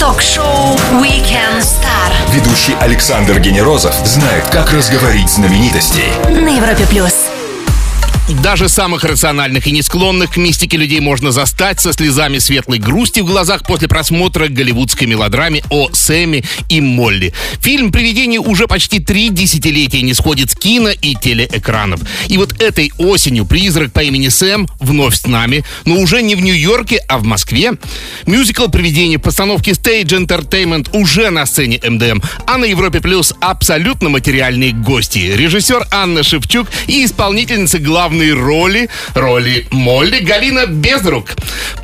Ток-шоу Weekend Star Ведущий Александр Генерозов знает, как разговорить знаменитостей. на Европе плюс. Даже самых рациональных и не склонных к мистике людей можно застать со слезами светлой грусти в глазах после просмотра голливудской мелодраме о Сэме и Молли. Фильм «Привидение» уже почти три десятилетия не сходит с кино и телеэкранов. И вот этой осенью призрак по имени Сэм вновь с нами, но уже не в Нью-Йорке, а в Москве. Мюзикл «Привидение» в постановке Stage Entertainment уже на сцене МДМ, а на Европе Плюс абсолютно материальные гости. Режиссер Анна Шевчук и исполнительница главной роли, роли Молли, Галина Безрук.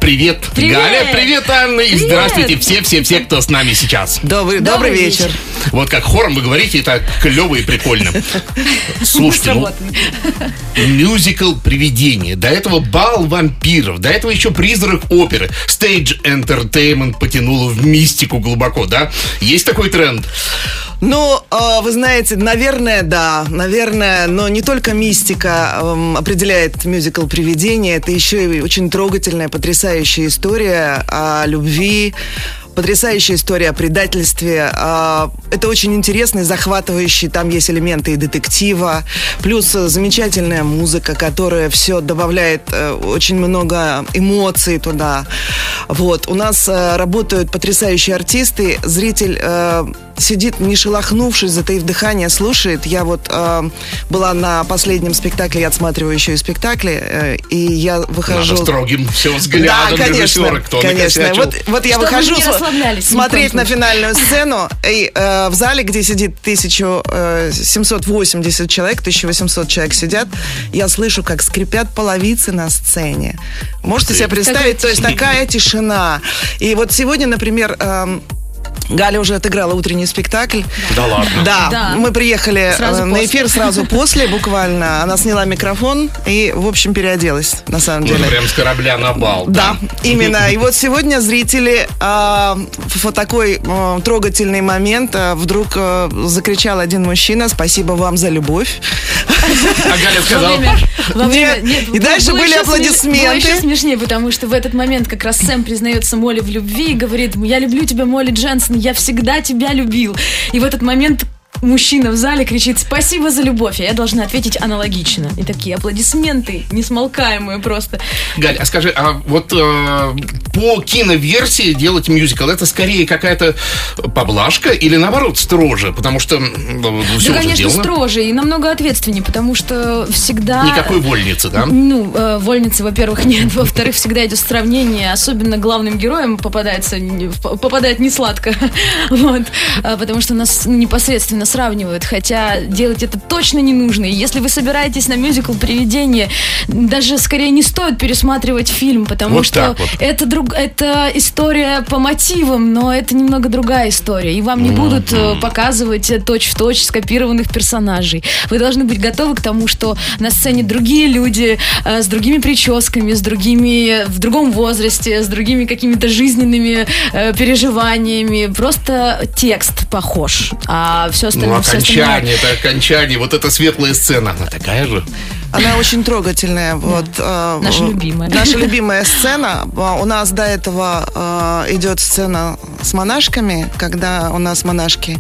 Привет, Привет. Галя, привет, Анна, и Привет. здравствуйте все-все-все, кто с нами сейчас. Добрый, Добрый добрый вечер. вечер. Вот как хором вы говорите, это клево и прикольно. Слушайте, ну, мюзикл «Привидение», до этого бал вампиров, до этого еще призрак оперы. Stage Entertainment потянуло в мистику глубоко, да? Есть такой тренд? Ну, э, вы знаете, наверное, да, наверное, но не только мистика эм, определяет мюзикл «Привидение», это еще и очень трогательная, потрясающая история о любви, потрясающая история о предательстве. А, Это очень интересный, захватывающий. Там есть элементы и детектива. Плюс замечательная музыка, которая все добавляет э, очень много эмоций туда. Вот. У нас э, работают потрясающие артисты. Зритель э, сидит, не шелохнувшись, затаив дыхание, слушает. Я вот э, была на последнем спектакле, я отсматриваю еще и спектакли, э, и я выхожу... Надо строгим все взглядом Да, конечно, режиссера, кто конечно. Вот, вот я Чтобы выхожу смотреть на финальную сцену, и э, в зале, где сидит 1780 человек, 1800 человек сидят, я слышу, как скрипят половицы на сцене. Можете себе представить, то есть такая тишина. И вот сегодня, например, эм, Галя уже отыграла утренний спектакль. Да ладно. Да, Да. мы приехали Сразу э, на после. эфир сразу после, буквально. Она сняла микрофон и, в общем, переоделась, на самом Ну, деле. прям с корабля на бал. Да, именно. И вот сегодня зрители а, в такой а, трогательный момент а, вдруг а, закричал один мужчина: «Спасибо вам за любовь». А Галя сказала, Нет, и дальше были аплодисменты. Было еще смешнее, потому что в этот момент как раз Сэм признается Молли в любви и говорит, я люблю тебя, Молли Дженсон, я всегда тебя любил. И в этот момент мужчина в зале кричит «Спасибо за любовь!» А я должна ответить аналогично. И такие аплодисменты, несмолкаемые просто. Галь, а скажи, а вот э, по киноверсии делать мюзикл это скорее какая-то поблажка или наоборот строже? Потому что ну, все да, конечно, сделано. строже и намного ответственнее, потому что всегда... Никакой вольницы, да? Ну, э, вольницы, во-первых, нет. Во-вторых, всегда идет сравнение. Особенно главным героям попадается, попадает не сладко. Вот. А, Потому что нас непосредственно сравнивают. Хотя делать это точно не нужно. И если вы собираетесь на мюзикл «Привидение», даже скорее не стоит пересматривать фильм, потому Вот что вот. это, друг, это история по мотивам, но это немного другая история. И вам не будут э, показывать э, точь-в-точь скопированных персонажей. Вы должны быть готовы к тому, что на сцене другие люди э, с другими прическами, с другими в другом возрасте, с другими какими-то жизненными э, переживаниями. Просто текст похож, а все остальное... всё остальное- окончание, это окончание, вот эта светлая сцена, она такая же. Она очень трогательная. Вот, э, Наша любимая. Наша любимая сцена. А, У нас до этого э, идет сцена с монашками, когда у нас монашки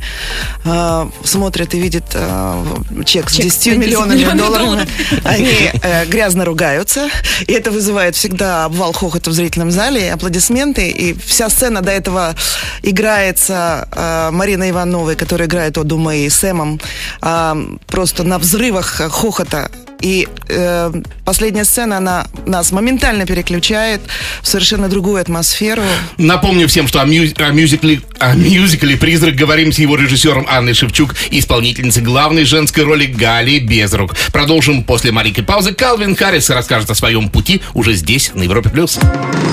э, смотрят и видят э, чек, с Чек 10 на 10 миллионами миллионов долларов. долларов. Они э, грязно ругаются. И это вызывает всегда обвал хохота в зрительном зале, и аплодисменты. И вся сцена до этого играется э, Мариной Ивановой, которая играет Оду Мэй, Сэмом, а, просто на взрывах хохота. И э, последняя сцена, она нас моментально переключает в совершенно другую атмосферу. Напомню всем, что о, мюз- о мюзикле, о мюзикле «Призрак» говорим с его режиссером Анной Шевчук и исполнительницей главной женской роли Гали Безрук. Продолжим после маленькой паузы. Калвин Харрис расскажет о своем пути уже здесь, на Европе+. плюс.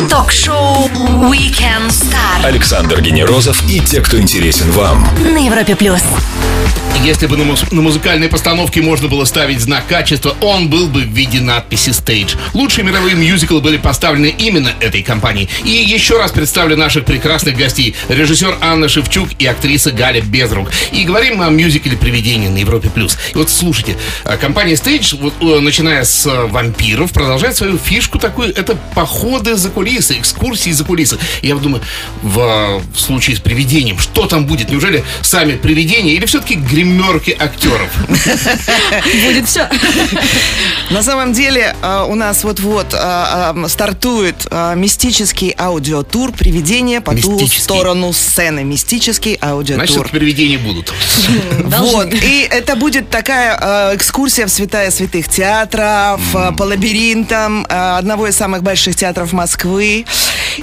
Ток-шоу Weekend Star Александр Генерозов и те, кто интересен вам. на Европе плюс. Если бы на, муз- на музыкальной постановке можно было ставить знак качества, он был бы в виде надписи «Stage». Лучшие мировые мюзиклы были поставлены именно этой компанией. И еще раз представлю наших прекрасных гостей. Режиссер Анна Шевчук и актриса Галя Безрук. И говорим о мюзикле «Привидение» на Европе+. плюс. Вот слушайте, э, компания Stage, вот, э, начиная с э, «Вампиров», продолжает свою фишку такую. Это походы за кулисы, экскурсии за кулисы. Я думаю, в, в случае с «Привидением», что там будет? Неужели сами привидения или все-таки гримерки актеров? Будет все. На самом деле э, у нас вот-вот э, э, стартует мистический аудиотур «Привидение по ту сторону сцены». Мистический Значит, аудиотур. привидения будут. Вот, и это будет такая экскурсия в святая святых театров, по лабиринтам одного из самых больших театров Москвы.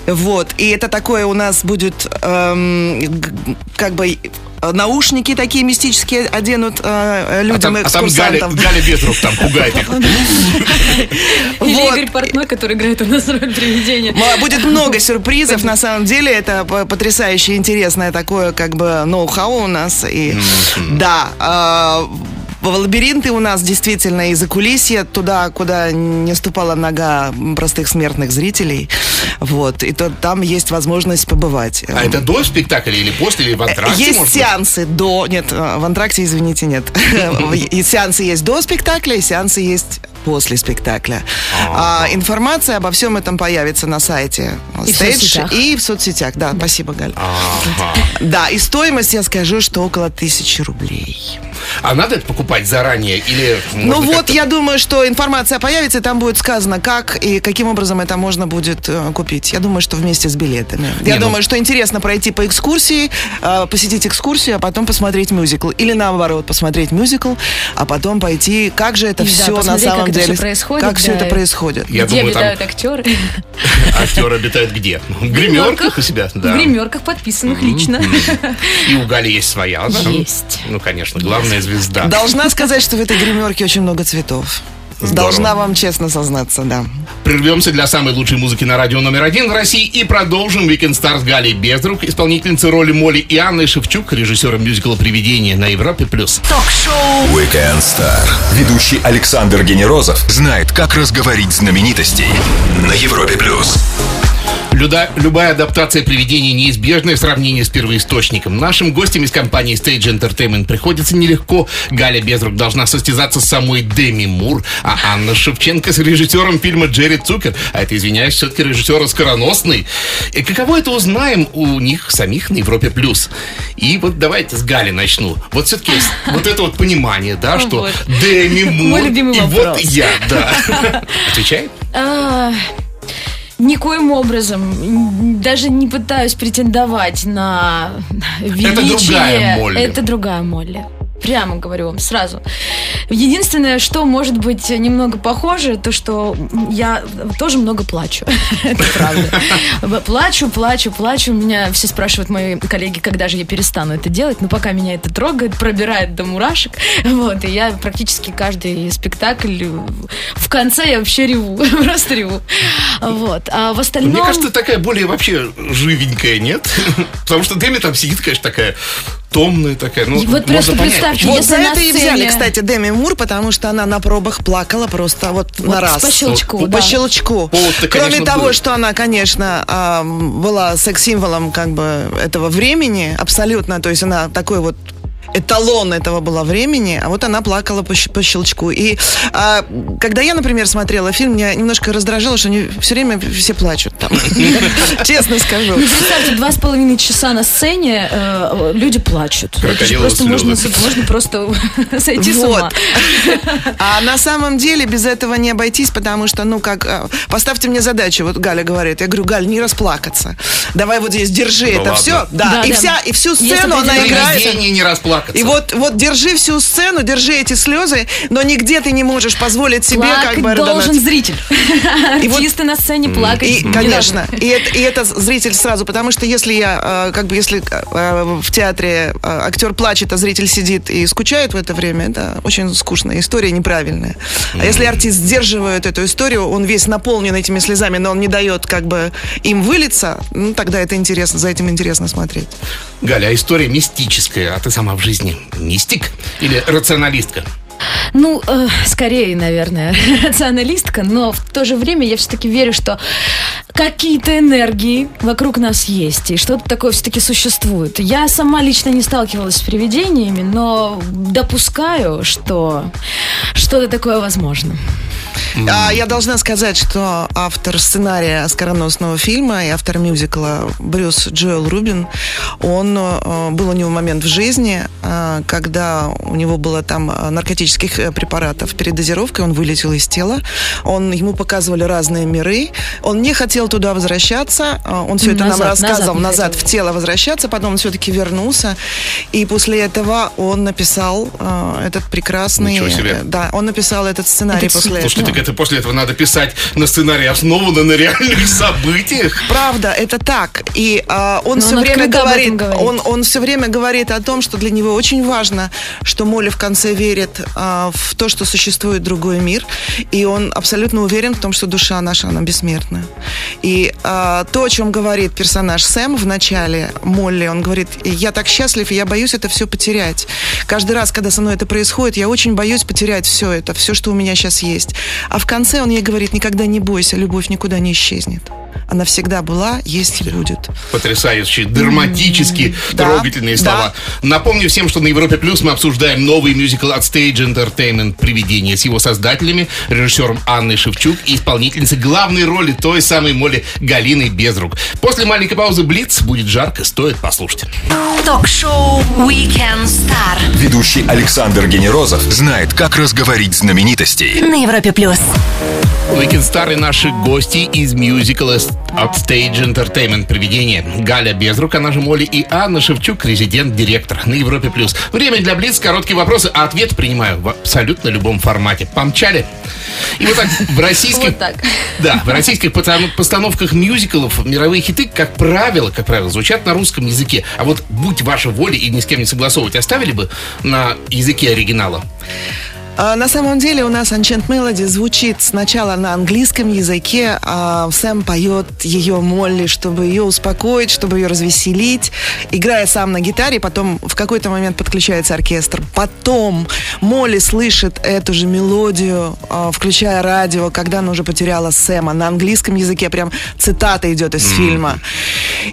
Вот, и это такое у нас будет эм, как бы наушники такие мистические оденут э, А людям там, а там Галя, экскурсантам. Галя Безрук там пугает их. Или. Игорь Портной, который играет у нас роль привидения. Будет много сюрпризов, на самом деле это потрясающе интересное такое как бы ноу-хау у нас. И, да, а, в лабиринты у нас действительно из-за кулисья туда, куда не ступала нога простых смертных зрителей. Вот, и то там есть возможность побывать. А это до спектакля или после, или в антракте, Есть может быть? сеансы до... Нет, э, в антракте, извините, нет. И сеансы есть до спектакля, и сеансы есть после спектакля. А, информация обо всем этом появится на сайте И в Stage соцсетях. и в соцсетях. Да, спасибо, Галь. Да, и стоимость, я скажу, что около тысячи рублей. А надо это покупать заранее или... Ну вот, я думаю, что информация появится, и там будет сказано, как и каким образом это можно будет э, купить. Я думаю, что вместе с билетами. Я ну- думаю, что интересно пройти по экскурсии, э, посетить экскурсию, а потом посмотреть мюзикл. Или наоборот, посмотреть мюзикл, а потом пойти, как же это И да, все на посмотреть, самом деле, всё происходит, как все да. это происходит. Я Где думаю, там обитают актеры? актеры обитают где? В гримерках у себя? В гримерках, подписанных лично. И у Гали есть своя, да? Есть. Ну, конечно, главная звезда. Должна сказать, что в этой гримерке очень много цветов. Здорово. Должна вам честно сознаться, да. Прервемся для самой лучшей музыки на радио номер один в России и продолжим Weekend Star с Галей Безрук, исполнительницей роли Молли и Анной Шевчук, режиссером мюзикла «Привидение» на Европе+. плюс. Ток-шоу Weekend Star. Ведущий Александр Генерозов знает, как разговорить знаменитостей на Европе плюс. Люда- любая адаптация привидений неизбежная в сравнении с первоисточником. Нашим гостям из компании Stage Entertainment приходится нелегко. Галя Безрук должна состязаться с самой Деми Мур, а Анна Шевченко с режиссером фильма Джерри Цукер. А это, извиняюсь, все-таки режиссер скороносный. И каково это узнаем у них самих на Европе+. плюс. И вот давайте с Гали начну. Вот все-таки вот это вот понимание, да, что. Деми Мур и вот я, да. Отвечает? Никоим образом. Даже не пытаюсь претендовать на величие. другая Молли. Это другая Молли. Прямо говорю вам сразу. Единственное, что может быть немного похоже, то что я тоже много плачу. Это правда. Плачу, плачу, плачу. Меня все спрашивают мои коллеги, когда же я перестану это делать. Но пока меня это трогает, пробирает до мурашек. Вот, и я практически каждый спектакль в конце я вообще реву. Просто реву. Вот. А в остальном... Мне кажется, такая более вообще живенькая, нет? Потому что Деми там сидит, конечно, такая томная такая. Ну, И вот можно просто понять, представьте. Вот если за на это и сцене- взяли, кстати, Деми Мур, потому что она на пробах плакала просто вот, Вот на раз. по щелчку, По да. щелчку. Повод-то, Кроме конечно, того, был. что она, конечно, а, была секс-символом как бы этого времени, абсолютно, то есть она такой вот эталон этого было времени, а вот она плакала по, щ- по щелчку. И а, когда я, например, смотрела фильм, меня немножко раздражало, что они все время все плачут там. Честно скажу. Ну, представьте, два с половиной часа на сцене э, люди плачут. Просто можно, просто сойти с ума. А на самом деле без этого не обойтись, потому что, ну, как, а, поставьте мне задачу, вот Галя говорит, я говорю, Галь, не расплакаться. Давай вот здесь, держи Да это ладно. все. Да, Да, и, да. Вся, и всю сцену она играет. Не расплакаться. И вот, вот держи всю сцену, держи эти слезы, но нигде ты не можешь позволить себе Плакать как бы должен родонать. зритель. И вот- Артисты на сцене плакать. И, не конечно, должны. и это, и это зритель сразу, потому что если я, э, как бы, если э, в театре э, актер плачет, а зритель сидит и скучает в это время, это очень скучная история, неправильная. А если артист сдерживает эту историю, он весь наполнен этими слезами, но он не дает как бы им вылиться, ну тогда это интересно, за этим интересно смотреть. Галя, а история мистическая, а ты сама в жизни жизни? Мистик или рационалистка? Ну, э, скорее, наверное, рационалистка, но в то же время я все-таки верю, что какие-то энергии вокруг нас есть, и что-то такое все-таки существует. Я сама лично не сталкивалась с привидениями, но допускаю, что что-то такое возможно. А, я должна сказать, что автор сценария скороносного фильма и автор мюзикла Брюс Джоэл Рубин, он э, был у него момент в жизни, э, когда у него было там э, наркотических препаратов передозировкой, он вылетел из тела, он ему показывали разные миры, он не хотел туда возвращаться, он все это нам Назад, рассказывал, назад назад в тело возвращаться, потом он все-таки вернулся, и после этого он написал этот прекрасный, да, он написал этот сценарий Этот после Слушайте, этого. так это после этого надо писать на сценарий, основанный на реальных событиях. Правда, это так. И а, он Но все он время говорит, говорит. он, он все время говорит о том, что для него очень важно, что Молли в конце верит а, в то, что существует другой мир, и он абсолютно уверен в том, что душа наша она бессмертна. И а, то, о чем говорит персонаж Сэм в начале Молли, он говорит: я так счастлив, и я боюсь это все потерять. Каждый раз, когда со мной это происходит, я очень боюсь потерять все это, все, что у меня сейчас есть. А в конце он ей говорит: никогда не бойся, любовь никуда не исчезнет. Она всегда была, есть и будет. Потрясающие, драматические, Да, трогательные да. слова. Напомню всем, что на Европе Плюс мы обсуждаем новый мюзикл от Stage Entertainment «Привидение» с его создателями, режиссером Анной Шевчук и исполнительницей главной роли той самой Молли Галиной Безрук. После маленькой паузы «Блиц» будет жарко, стоит послушать. Ток-шоу Weekend Star Ведущий Александр Генерозов знает, как разговорить знаменитостей. на Европе плюс. Weekend Star и наши гости из мюзикла от Stage Entertainment «Привидение». Галя Безрук, она же Молли, и Анна Шевчук, резидент-директор на Европе+. плюс. Время для Блиц, короткие вопросы, а ответ принимаю в абсолютно любом формате. Помчали? И вот так, в российских... Вот так. Да, в российских постановках мюзиклов мировые хиты, как правило, как правило, звучат на русском языке. А вот будь ваша воля и ни с кем не согласовывать, оставили бы на языке оригинала? А, На самом деле у нас Unchained Melody звучит сначала на английском языке, а Сэм поет ее Молли, чтобы ее успокоить, чтобы ее развеселить, играя сам на гитаре, потом в какой-то момент подключается оркестр. Потом Молли слышит эту же мелодию, а, включая радио, когда она уже потеряла Сэма. На английском языке прям цитата идет из фильма.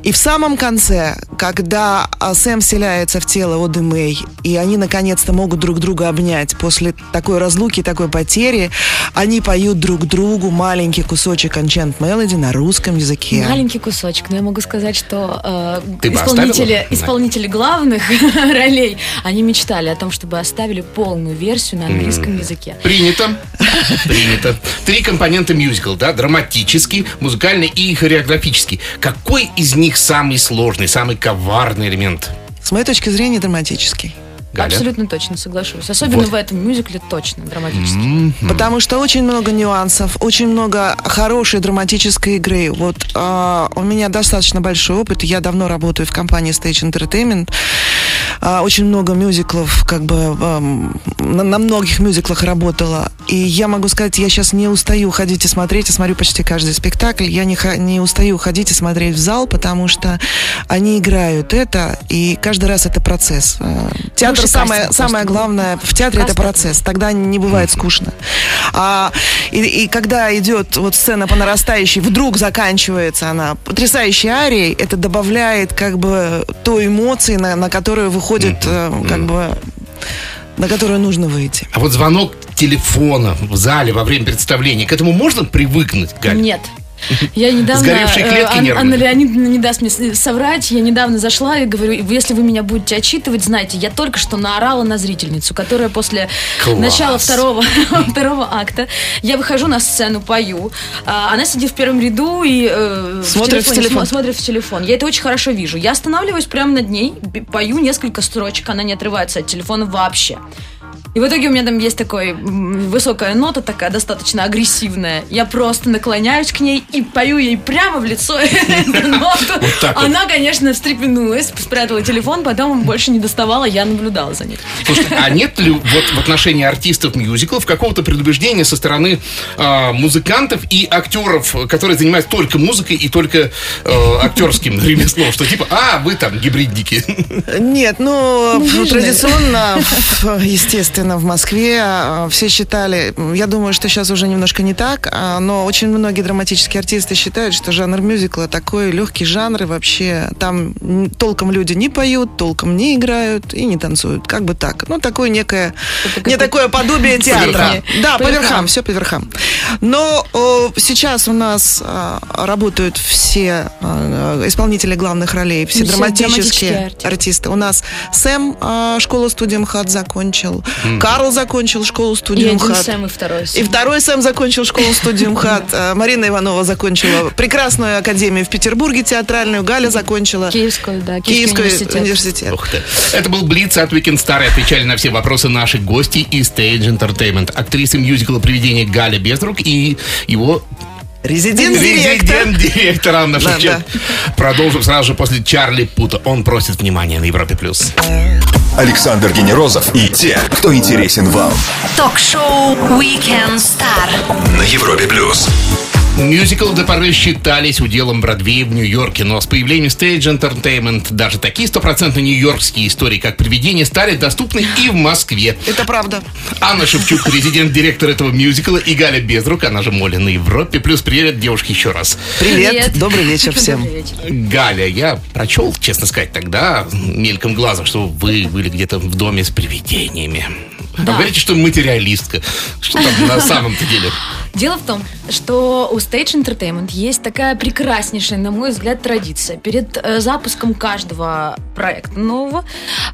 И в самом конце, когда а, Сэм вселяется в тело Оды Мэй, и они наконец-то могут друг друга обнять после такой разлуки, такой потери, они поют друг другу маленький кусочек Unchained Melody на русском языке. Маленький кусочек, но я могу сказать, что э, Ты исполнители, исполнители главных ролей, они мечтали о том, чтобы оставили полную версию на английском языке. Принято. Принято. Три компонента мюзикл, да? Драматический, музыкальный и хореографический. Какой из них самый сложный, самый коварный элемент? С моей точки зрения, драматический. Галя? Абсолютно точно соглашусь. Особенно Вот. в этом мюзикле точно драматически. Потому что очень много нюансов, очень много хорошей драматической игры. Вот а, у меня достаточно большой опыт. Я давно работаю в компании Stage Entertainment. А, очень много мюзиклов, как бы ам, на, на многих мюзиклах работала. И я могу сказать, я сейчас не устаю ходить и смотреть. Я смотрю почти каждый спектакль. Я не, не устаю ходить и смотреть в зал, потому что они играют это, и каждый раз это процесс. А, Театр Хороший самое, кастинг самое главное в театре это процесс. Тогда не бывает скучно. А, и, и когда идет вот сцена по нарастающей, вдруг заканчивается она потрясающей арией, это добавляет как бы той эмоции, на, на которую выходит, э, как бы на которую нужно выйти. А вот звонок телефона в зале во время представления, к этому можно привыкнуть, Галь? Нет. Я недавно... Сгоревшие э, клетки Ан-. Анна Леонидовна не даст мне соврать. Я недавно зашла и говорю, если вы меня будете отчитывать, знаете, я только что наорала на зрительницу, которая после Класс. начала второго, второго акта, я выхожу на сцену, пою. а, Она сидит в первом ряду и э, Смотрит в телефоне телефон. смо- смотрит в телефон. Я это очень хорошо вижу. Я останавливаюсь прямо над ней, пою несколько строчек, она не отрывается от телефона вообще. И в итоге у меня там есть такой высокая нота, такая достаточно агрессивная. Я просто наклоняюсь к ней и пою ей прямо в лицо эту ноту. Она, конечно, встрепенулась, спрятала телефон, потом больше не доставала, я наблюдала за ней. Слушайте, а нет ли вот в отношении артистов мюзиклов какого-то предубеждения со стороны а, музыкантов и актеров, которые занимаются только музыкой и только э, актерским ремеслом? Что типа, а, вы там гибридники. Нет, ну, Ну, традиционно, в- естественно, в Москве а, все считали, я думаю, что сейчас уже немножко не так, а, но очень многие драматические артисты считают, что жанр мюзикла такой легкий жанр, и вообще там толком люди не поют, толком не играют и не танцуют, как бы так. Ну, такое некое, не такое подобие театра. Да, По верхам. все по верхам. Но сейчас у нас а, работают все исполнители главных ролей, все, драматические, артисты. У нас Сэм школу-студию МХАТ закончил, Карл закончил И школу-студию один МХАТ. Сэм, и второй И Сэм. второй Сэм закончил школу-студию МХАТ. а, Марина Иванова закончила прекрасную академию в Петербурге театральную. Галя закончила Киевскую, да, Киевский университет. университет. Ух ты. Это был Блиц от Weekend Star. и Отвечали на все вопросы наших гостей из Stage Entertainment. Актриса мюзикла «Привидение» Галя Безрук и его Резидент-директор. резидент-директор Анна Да, Шевченко. Продолжим сразу же после Чарли Пута. Он просит внимания на Европе+. плюс. Александр Генерозов и те, кто интересен вам Ток-шоу Weekend Star. на Европе плюс. Мюзикл до поры считались уделом Бродвея в Нью-Йорке, но с появлением Stage Entertainment даже такие стопроцентно нью-йоркские истории, как «Привидение», стали доступны и в Москве. Это правда. Анна Шевчук, президент-директор этого мюзикла, и Галя Безрук, она же Моля на Европе. Плюс привет, девушки, еще раз. Привет. Привет. Добрый вечер всем. Добрый вечер. Галя, я прочел, честно сказать, тогда, мельком глазом, что вы были где-то в доме с привидениями. Вы Да. говорите, что материалистка. Что там на самом-то деле? Дело в том, что у Stage Entertainment есть такая прекраснейшая, на мой взгляд, традиция. Перед э, запуском каждого проекта нового...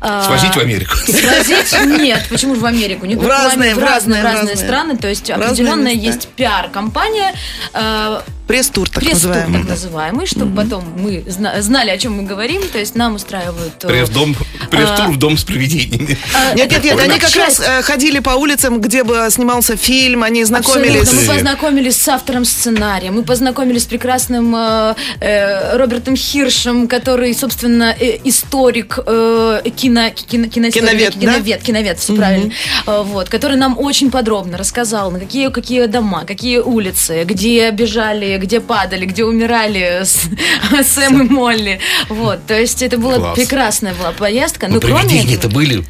э, Свозить в Америку. Свозить? Нет, почему же в Америку? Не В разные, в разные, разные, разные страны. То есть определенная есть пиар-компания, э, Пресс-тур, так пресс-тур называемый. так называемый, чтобы потом мы зна- знали, о чем мы говорим. То есть нам устраивают... э, Пресс-дом, пресс-тур в дом с привидениями. э, Нет, нет, нет, они как часть- раз э, ходили по улицам, где бы снимался фильм, они знакомились. С- познакомились с автором сценария, мы познакомились с прекрасным э, э, Робертом Хиршем, который, собственно, э, историк, э, кино, кино, киноисторик, Киновед, да? киновед, киновед, все правильно, Э, вот, который нам очень подробно рассказал, на какие, какие дома, какие улицы, где бежали, где падали, где умирали с- Сэм и Молли. Вот, то есть это была Класс. прекрасная была поездка. Ну, Но кроме привидения-то этого- были.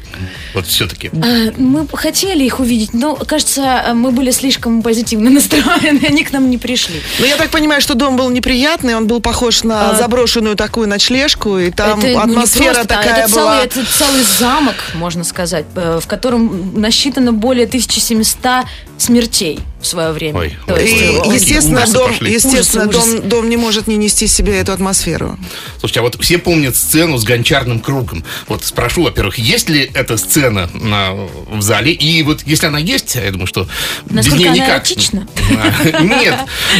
Вот все-таки. Э, Мы хотели их увидеть, но, кажется, мы были слишком позитивно настроены, они к нам не пришли. Ну, я так понимаю, что дом был неприятный, он был похож на А, заброшенную такую ночлежку, и там Это, ну, атмосфера просто, а такая это была. Целый, это целый замок, можно сказать, э, в котором насчитано более 1700 смертей в свое время. Ой, То ой, есть, И, ой, э, ой. естественно, дом, пошли. естественно Ужасы, дом, ужасы. дом не может не нести себе эту атмосферу. Слушайте, а вот все помнят сцену с гончарным кругом. Вот спрошу, во-первых, есть ли эта сцена на, в зале? И вот если она есть, я думаю, что без Насколько нее она никак. эротична? А, Нет.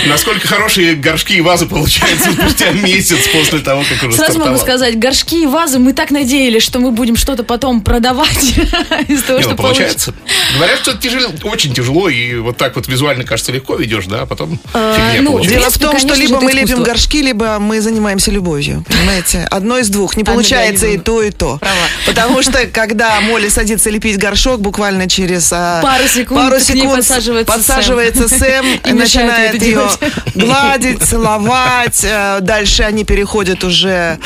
Насколько хорошие горшки и вазы получаются спустя месяц после того, как уже Сразу могу сказать, горшки и вазы, мы так надеялись, что мы будем что-то потом продавать из того, Не, что ну, получается. Говорят, что это тяжело, очень тяжело, и вот так вот визуально, кажется, легко ведешь, да, а потом А, фигня ну, получается. Дело в том, что либо мы лепим искусство. горшки, либо мы занимаемся любовью. Понимаете? Одно из двух. Не получается и то, и то. Потому что, когда Молли садится лепить горшок, буквально через а, Пару секунд пару подсаживается подсаживается Сэм И начинает ее гладить, целовать. э, Дальше они переходят уже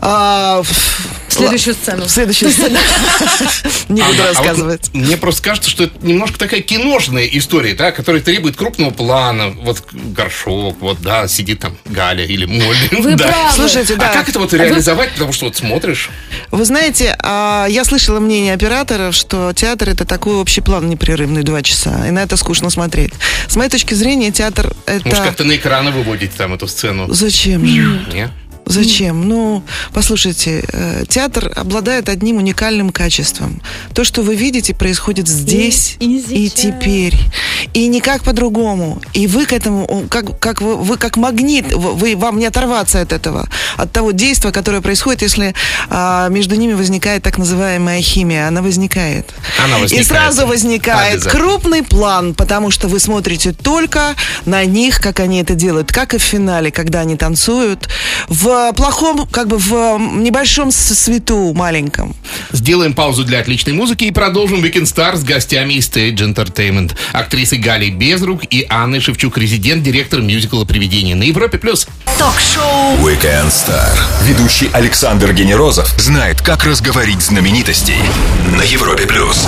а, Следующую сцену. В следующую сцену. Не буду Ага, а рассказывать. мне просто кажется, что это немножко такая киношная история, да, которая требует крупного плана. Вот горшок, вот, да, сидит там Галя или Молли. Вы правы. Слушайте, да. А как это вот реализовать? Потому что вот смотришь. Вы знаете, а, я слышала мнение операторов, что театр это такой общий план непрерывный два часа, и на это скучно смотреть. С моей точки зрения, театр это... Может, как-то на экраны выводить там эту сцену. Зачем же? Не? Зачем? Ну, послушайте, э, театр обладает одним уникальным качеством. То, что вы видите, происходит здесь и и, сейчас. теперь. И никак по-другому. И вы к этому, как, как вы, вы как магнит, вы, вам не оторваться от этого, от того действия, которое происходит, если а, между ними возникает так называемая химия. Она возникает. Она И возникает. сразу возникает крупный план, потому что вы смотрите только на них, как они это делают, как и в финале, когда они танцуют в плохом, как бы в небольшом свету маленьком. Сделаем паузу для отличной музыки и продолжим Weekend Star с гостями из Stage Entertainment. Актрисы Галей Безрук и Анны Шевчук, резидент, директор мюзикла «Привидение» на Европе+. плюс. Ток-шоу Weekend Star. Ведущий Александр Генерозов знает, как разговорить знаменитостей на Европе плюс.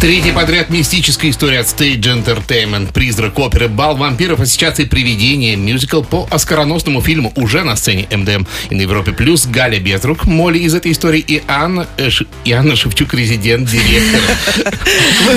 Третья подряд мистическая история от Stage Entertainment. Призрак оперы «Бал вампиров», ассоциации «Привидение», мюзикл по оскароносному фильму уже на сцене МДМ. И на Европе Плюс Галя Безрук, Молли из этой истории и Анна, э, Ш- и Анна Шевчук, резидент, директор.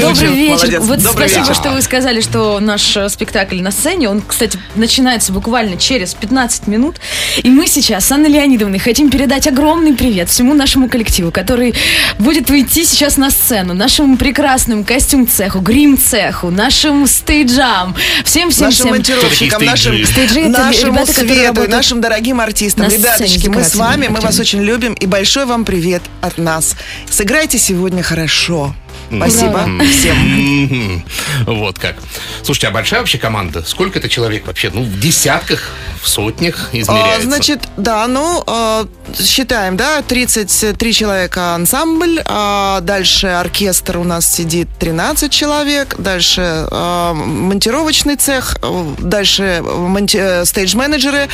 Добрый вечер. Вот спасибо, что вы сказали, что наш э, спектакль на сцене, он, кстати, начинается буквально через 15 минут. И мы сейчас с Анной Леонидовной хотим передать огромный привет всему нашему коллективу, который будет выйти сейчас на сцену, нашему прекрасному костюм-цеху, грим-цеху, нашим стейджам, всем-всем-всем. Нашим монтировщикам, нашим, стейджи? Стейджи это нашему ребята, которые свету, нашим дорогим артистам. на Ребяточки, мы с вами, мы вас очень любим, и большой вам привет от нас. Сыграйте сегодня хорошо. Спасибо всем. Вот как. Слушайте, а большая вообще команда? Сколько это человек вообще? Ну, в десятках, в сотнях А, измеряется. Значит, да, ну, а, считаем, да, 33 человека ансамбль, а дальше оркестр у нас сидит 13 человек, дальше а, монтировочный цех, а, дальше э, стейдж-менеджеры,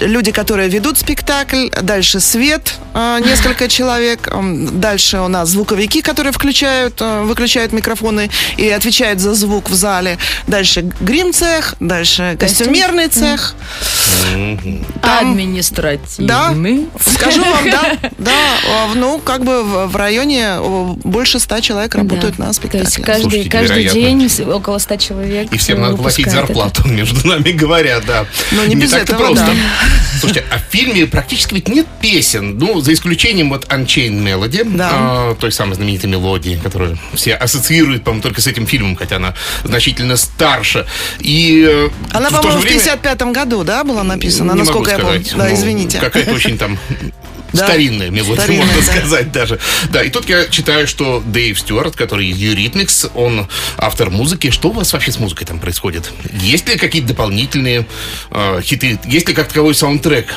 люди, которые ведут спектакль, дальше свет, а, несколько человек, дальше у нас звуковики, которые включают, а, выключают микрофоны и отвечают за звук в зале, дальше грим-цех, дальше костюмерный цех, там- Административный. Скажу вам, да, да, а, ну, как бы в, районе больше ста человек работают Да. на То есть спектакле. каждый, Слушайте, каждый невероятно. день около 100 человек. И всем э, надо платить выпускает это. зарплату, между нами говоря, да. Ну, не без так-то этого, просто. да. Слушайте, а в фильме практически ведь нет песен, ну, за исключением вот Unchained Melody, Да. а, той самой знаменитой мелодии, которую все ассоциируют, по-моему, только с этим фильмом, хотя она значительно старше. И э, Она, по-моему, в же время- 55 году, да, была написана, Не насколько я помню. Да, Ну, извините. Какая-то очень там Да. старинная мелодия, Старинная, можно да. сказать даже. Да, и тут я читаю, что Дэйв Стюарт, который из Eurythmics, он автор музыки. Что у вас вообще с музыкой там происходит? Есть ли какие-то дополнительные э, хиты? Есть ли как таковой саундтрек?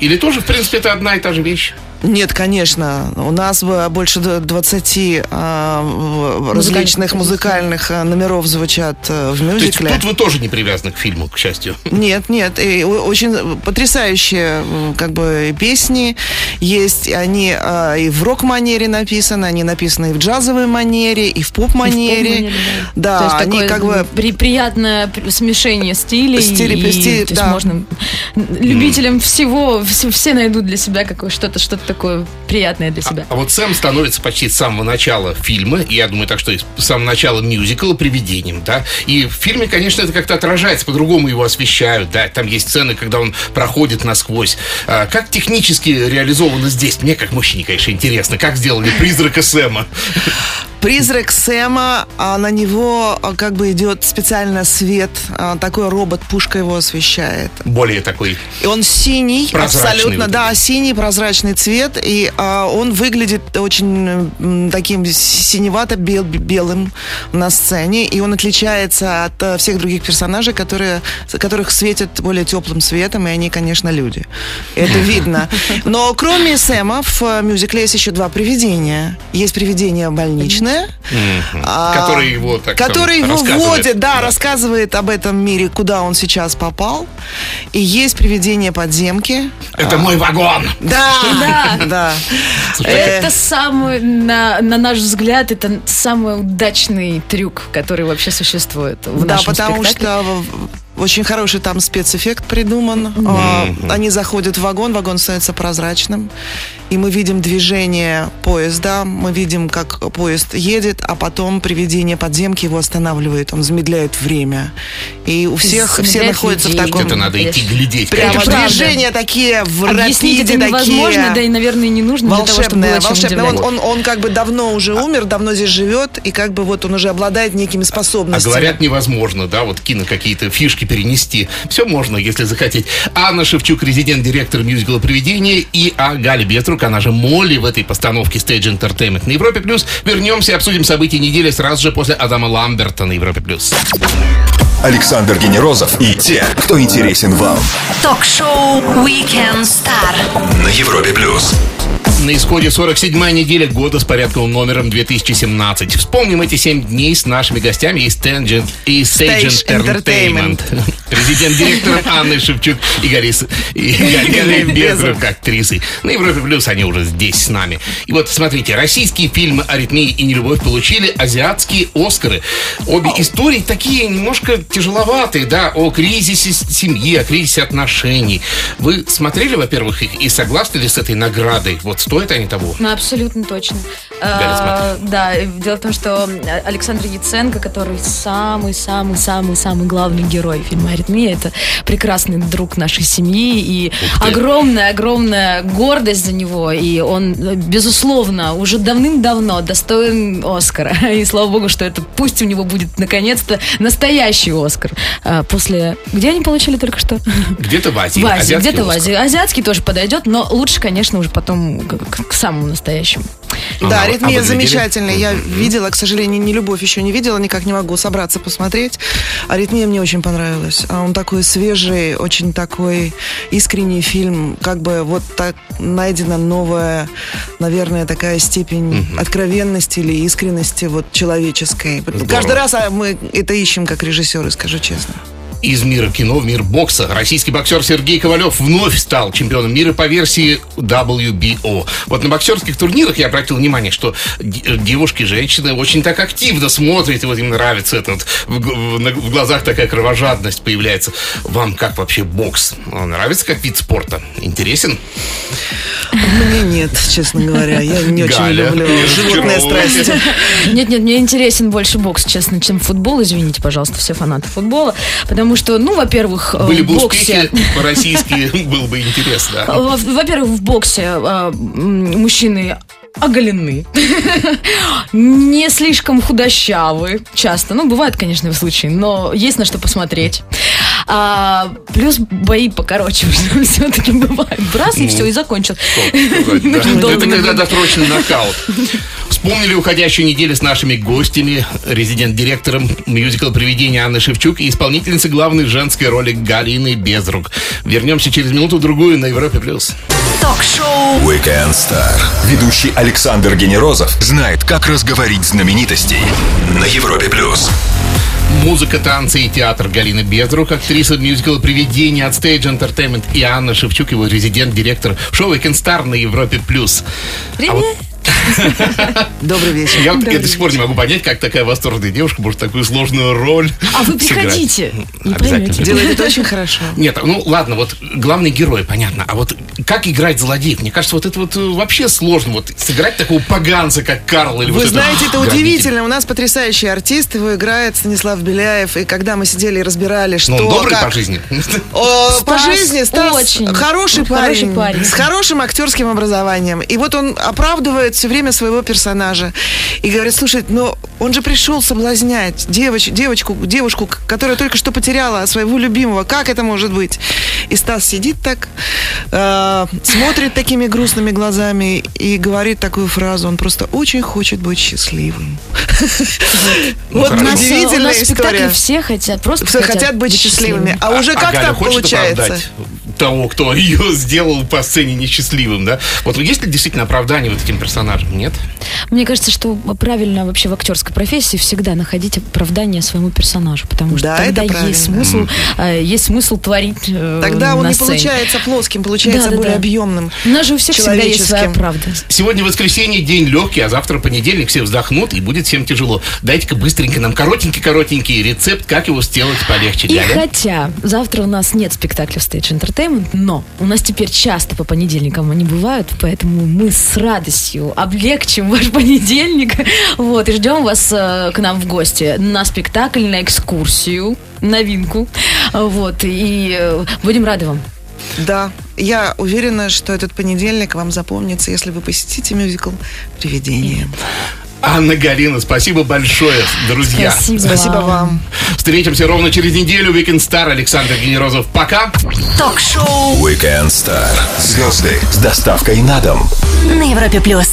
Или тоже, в принципе, это одна и та же вещь? Нет, конечно. У нас бы больше д- 20 а, в- различных музыкальных номеров звучат а, в То есть мюзикле. тут вы тоже не привязаны к фильму, к счастью. Нет, нет, и очень потрясающие м, как бы песни есть. Они а, и в рок-манере написаны, они написаны и в джазовой манере, и в поп-манере. Поп-манере, Да, То есть они такое как бы при- приятное при- смешение стилей. Стили- и, есть да. можно любителям всего, все, все найдут для себя какое что-то, что-то такое приятное для себя. А вот Сэм становится почти с самого начала фильма, и я думаю, так что и с самого начала мюзикла привидением, да. И в фильме, конечно, это как-то отражается, по-другому его освещают, да. Там есть сцены, когда он проходит насквозь. А как технически реализовано здесь? Мне, как мужчине, конечно, интересно, как сделали призрака Сэма. Призрак Сэма, а на него а, как бы идет специально свет, а, такой робот, пушка его освещает. Более такой И он синий, Прозрачный абсолютно, вот да, синий прозрачный цвет, и а, он выглядит очень таким синевато-белым на сцене, и он отличается от а, всех других персонажей, которые, которых светят более теплым светом, и они, конечно, люди. Это видно. Но кроме Сэма в а, мюзикле есть еще два привидения. Есть привидение больничное, а, Который его, так который там, его вводит, да, Да. рассказывает об этом мире, куда он сейчас попал. И есть привидение подземки. Это мой вагон! Да, Да. да. Это самый, на, на наш взгляд, это самый удачный трюк, который вообще существует в Да, нашем потому спектакле. что в- очень хороший там спецэффект придуман. А, Они заходят в вагон, вагон становится прозрачным. И мы видим движение поезда, мы видим, как поезд едет, а потом приведение подземки его останавливает, он замедляет время. И у всех все находятся в людей. таком... Это надо идти глядеть. Прямо конечно. движения такие в Объяснить это рапиде невозможно, такие. да и, наверное, не нужно для того, чтобы Волшебное, было чем волшебное. Он, он, он как бы давно уже умер, давно здесь живет, и как бы вот он уже обладает некими А способностями. говорят, невозможно, да, вот кино какие-то фишки перенести. Все можно, если захотеть. Анна Шевчук, резидент-директор мюзикла «Привидение», и а Галя Беструк, она же Молли в этой постановке Stage Entertainment на Европе+. плюс. Вернемся и обсудим события недели сразу же после Адама Ламберта на Европе+. плюс. Александр Генерозов и те, кто интересен вам. Ток-шоу Weekend Star. На Европе плюс. На исходе 47-я неделя года с порядковым номером 2017. Вспомним эти 7 дней с нашими гостями из Tangent и Stage Entertainment. Президент-директор Анны Шевчук и Гарис и Галя Безрук, актрисы. На Европе Плюс они уже здесь с нами. И вот смотрите, российские фильмы «Аритмия» и «Нелюбовь» получили азиатские Оскары. Обе истории такие немножко тяжеловатые, да, о кризисе семьи, о кризисе отношений. Вы смотрели, во-первых, их и согласны ли с этой наградой? Вот стоят они того? Ну, абсолютно точно. А, да, дело в том, что Александр Яценко, который самый-самый-самый-самый главный герой фильма «Аритмия», это прекрасный друг нашей семьи и огромная-огромная гордость за него. И он, э, безусловно, уже давным-давно достоин Оскара. И слава богу, что это пусть у него будет наконец-то настоящий Оскар. А, После... Где они получили только что? Где-то в Азии. В Азии, где-то в. Азии. Азиатский тоже подойдет, но лучше, конечно, уже потом к, к- к самому настоящему. Да, а аритмия вы глядели? замечательная. Я видела, к сожалению, не любовь еще не видела, никак не могу собраться посмотреть. Аритмия мне очень понравилась. А Он такой свежий, очень такой искренний фильм. Как бы вот так найдена новая, наверное, такая степень откровенности или искренности вот человеческой. Здорово. Каждый раз а, мы это ищем как режиссеры, скажу честно. Из мира кино в мир бокса российский боксер Сергей Ковалев вновь стал чемпионом мира по версии WBO. Вот на боксерских турнирах я обратил внимание, что д- девушки, женщины очень так активно смотрят, и вот им нравится это. Вот в, глазах такая кровожадность появляется. Вам как вообще бокс? Он нравится как вид спорта? Интересен? Мне нет, честно говоря. Я не очень Галя, люблю животные страсти. Нет-нет, мне интересен больше бокс, честно, чем футбол. Извините, пожалуйста, все фанаты футбола. Потому что, ну, во-первых, э, Были в бы боксе... успехи по-российски, было бы интересно. Во-первых, в боксе э, мужчины оголены, не слишком худощавы часто. Ну, бывают, конечно, случаи, но есть на что посмотреть. А, плюс бои покороче все-таки бывают. Раз и все, и закончил. Да, Это когда досрочный нокаут. Вспомнили уходящую неделю с нашими гостями, резидент-директором мюзикла «Привидение» Анны Шевчук и исполнительницей главной женской роли Галины Безрук. Вернемся через минуту-другую на Европе+. плюс. Ток-шоу Weekend Star. Ведущий Александр Генерозов знает, как разговорить знаменитостей. На Европе плюс. Музыка, танцы и театр Галина Безрук, актриса мюзикла «Привидение» от Stage Entertainment и Анна Шевчук, его резидент-директор шоу «Weekend Star» на Европе+. плюс. А вот Добрый вечер. Я, вот- я до сих пор не могу понять, как такая восторженная девушка может такую сложную роль А вы сыграть. приходите Обязательно. поймете. Делает это очень хорошо. Нет, ну ладно, вот главный герой, понятно. А вот как играть злодеев? Мне кажется, вот это вот э, вообще сложно. Вот сыграть такого поганца, как Карл или Вы вот знаете, это удивительно. У нас потрясающий артист, его играет Станислав Беляев. И когда мы сидели и разбирали, что... Ну, он добрый как- по жизни. О, по Стас жизни Стас очень хороший, хороший парень, парень. с хорошим актерским образованием. И вот он оправдывает все время своего персонажа. И говорит, слушай, но он же пришел соблазнять девоч, девочку, девушку, которая только что потеряла своего любимого. Как это может быть? И Стас сидит так, э, смотрит такими грустными глазами и говорит такую фразу. Он просто очень хочет быть счастливым. Вот У нас, э, у удивительная история. все хотят, просто Все хотят быть счастливыми. А уже А как так получается? того, кто ее сделал по сцене несчастливым, да? Вот есть ли действительно оправдание вот этим персонажам? Нет? Мне кажется, что правильно вообще в актерской профессии всегда находить оправдание своему персонажу, потому что Да, тогда это есть смысл, э, есть смысл творить э, Тогда он не сцене. получается плоским, получается Да, да, более да. объемным. У нас же у всех всегда есть своя правда. Сегодня воскресенье, день легкий, а завтра понедельник, все вздохнут и будет всем тяжело. Дайте-ка быстренько нам коротенький-коротенький рецепт, как его сделать полегче. И Ляля. хотя завтра у нас нет спектакля в Stage Entertainment, но у нас теперь часто по понедельникам они бывают, поэтому мы с радостью облегчим ваш понедельник. Вот, и ждем вас э, к нам в гости на спектакль, на экскурсию, новинку. Вот, и э, будем рады вам. Да, я уверена, что этот понедельник вам запомнится, если вы посетите мюзикл «Привидение». Анна Галина, спасибо большое, друзья. Спасибо, Спасибо вам. Встретимся ровно через неделю. Weekend Star Александр Генерозов. Пока. Ток-шоу Weekend Star. Звезды с доставкой на дом. на Европе плюс.